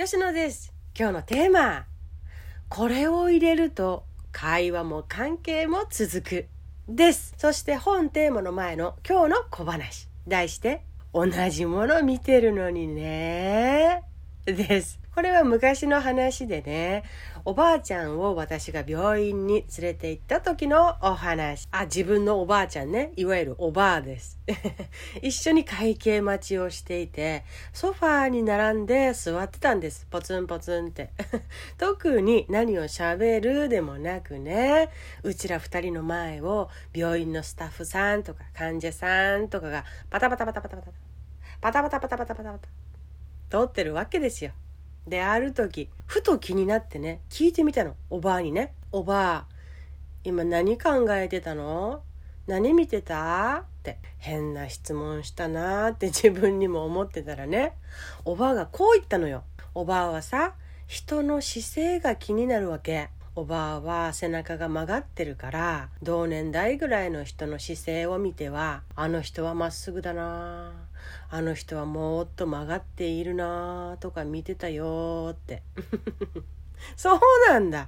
吉野です。今日のテーマ。これを入れると会話も関係も続くです。そして本テーマの前の今日の小話。題して同じもの見てるのにね。です。これは昔の話でね、おばあちゃんを私が病院に連れて行った時のお話。あ、自分のおばあちゃんね。いわゆるおばあです。一緒に会計待ちをしていて、ソファーに並んで座ってたんです。ポツンポツンって。特に何を喋るでもなくね、うちら2人の前を病院のスタッフさんとか患者さんとかがパタパタパタパタパタ。パタパタパタパタパタパタ。通ってるわけですよ。である時ふと気になってね聞いてみたのおばあにね「おばあ今何考えてたの？何見てた?」って変な質問したなーって自分にも思ってたらねおばあがこう言ったのよ。おばあはさ人の姿勢が気になるわけ。おばあは背中が曲がってるから同年代ぐらいの人の姿勢を見てはあの人はまっすぐだなあの人はもっと曲がっているなとか見てたよって。そうなんだ。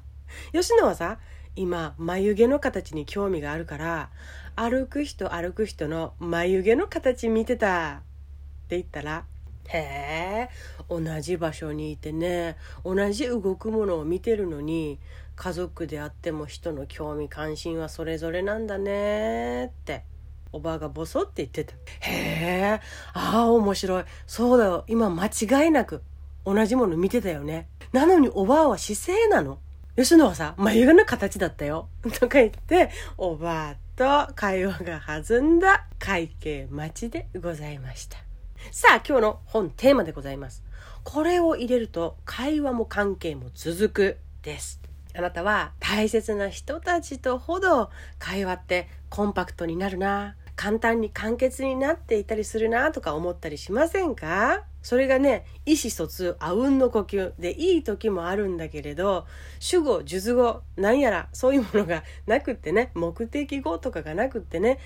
吉野はさ今眉毛の形に興味があるから歩く人歩く人の眉毛の形見てたって言ったらへえ同じ場所にいてね同じ動くものを見てるのに家族であっても人の興味関心はそれぞれなんだねっておばあがボソって言ってた。へえ、ああ面白い。そうだよ。今間違いなく同じもの見てたよね。なのにおばあは姿勢なの。吉野はさ、眉毛の形だったよ。とか言って、おばあと会話が弾んだ会計待ちでございました。さあ、今日の本テーマでございます。これを入れると会話も関係も続くです。あなたは大切な人たちとほど会話ってコンパクトになるな簡単に簡潔になっていたりするなとか思ったりしませんか？それがね意思疎通あうんの呼吸でいい時もあるんだけれど主語述語なんやらそういうものがなくってね目的語とかがなくってね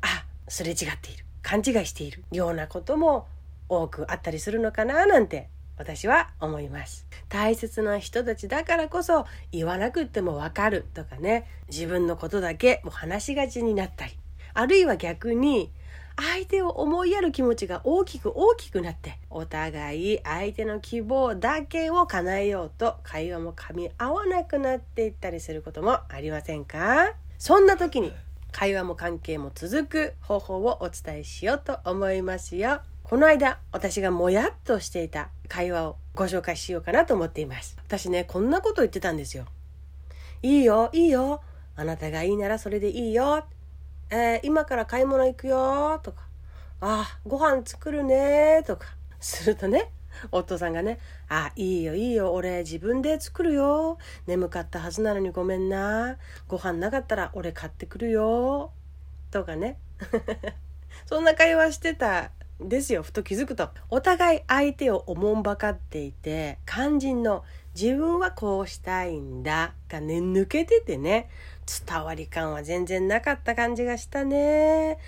あすれ違っている勘違いしているようなことも多くあったりするのかななんて私は思います。大切な人たちだからこそ言わなくってもわかるとかね。自分のことだけもう話しがちになったり。あるいは逆に相手を思いやる気持ちが大きく大きくなってお互い相手の希望だけを叶えようと会話も噛み合わなくなっていったりすることもありませんか？そんな時に会話も関係も続く方法をお伝えしようと思いますよ。この間私がもやっとしていた会話をご紹介しようかなと思っています。私ね、こんなこと言ってたんですよ。いいよ、いいよ。あなたがいいならそれでいいよ。えー、今から買い物行くよとか、あ、ご飯作るねとか、するとね、夫さんがね、あ、いいよいいよ、俺自分で作るよ。眠かったはずなのにごめんな。ご飯なかったら俺買ってくるよ。とかね。そんな会話してたんですよ。ふと気づくと。お互い相手をおもんばかっていて、肝心の自分はこうしたいんだがね、抜けててね、伝わり感は全然なかった感じがしたね。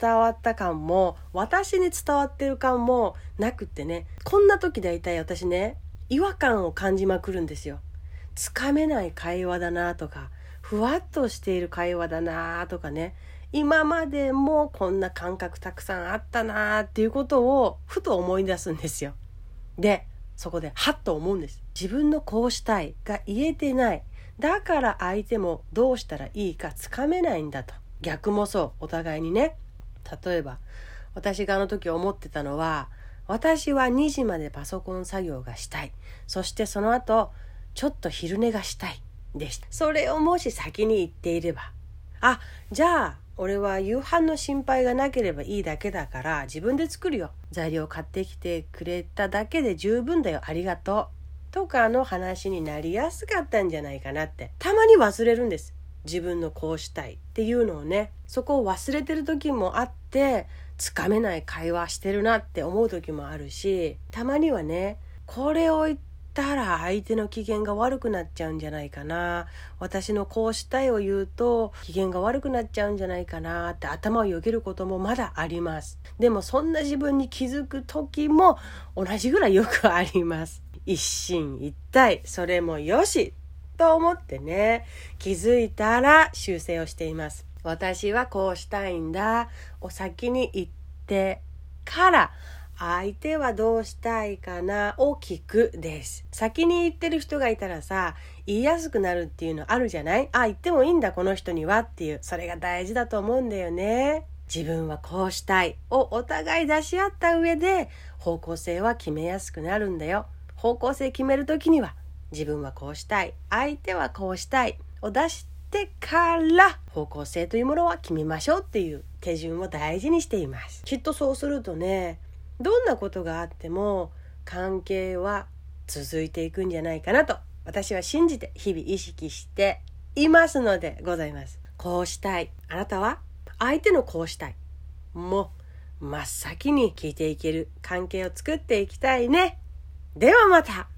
伝わった感も、私に伝わってる感もなくってね、こんな時大体私ね、違和感を感じまくるんですよ。つかめない会話だなとか、ふわっとしている会話だなとかね、今までもこんな感覚たくさんあったなっていうことをふと思い出すんですよ。で、そこでハッと思うんです。自分のこうしたいが言えてない。だから相手もどうしたらいいかつかめないんだと。逆もそう。お互いにね。例えば私があの時思ってたのは私は2時までパソコン作業がしたい。そしてその後ちょっと昼寝がしたいでした。それをもし先に言っていればあじゃあ俺は夕飯の心配がなければいいだけだから自分で作るよ。材料買ってきてくれただけで十分だよ。ありがとう。とかの話になりやすかったんじゃないかなって。たまに忘れるんです。自分のこうしたいっていうのをね。そこを忘れてる時もあってつかめない会話してるなって思う時もあるしたまにはねこれを言ったら相手の機嫌が悪くなっちゃうんじゃないかな。私のこうしたいを言うと機嫌が悪くなっちゃうんじゃないかなって頭をよぎることもまだあります。でもそんな自分に気づく時も同じぐらいよくあります。一進一退。それもよしと思ってね。気づいたら修正をしています。私はこうしたいんだ。を先に言ってから相手はどうしたいかなを聞くです。先に言ってる人がいたらさ、言いやすくなるっていうのあるじゃない？あ、言ってもいいんだこの人にはっていう、それが大事だと思うんだよね。自分はこうしたいをお互い出し合った上で方向性は決めやすくなるんだよ。方向性決める時には自分はこうしたい、相手はこうしたいを出してから方向性というものは決めましょうっていう手順を大事にしています。きっとそうするとね、どんなことがあっても関係は続いていくんじゃないかなと私は信じて日々意識していますのでございます。こうしたい。あなたは相手のこうしたい。もう真っ先に聞いていける関係を作っていきたいね。ではまた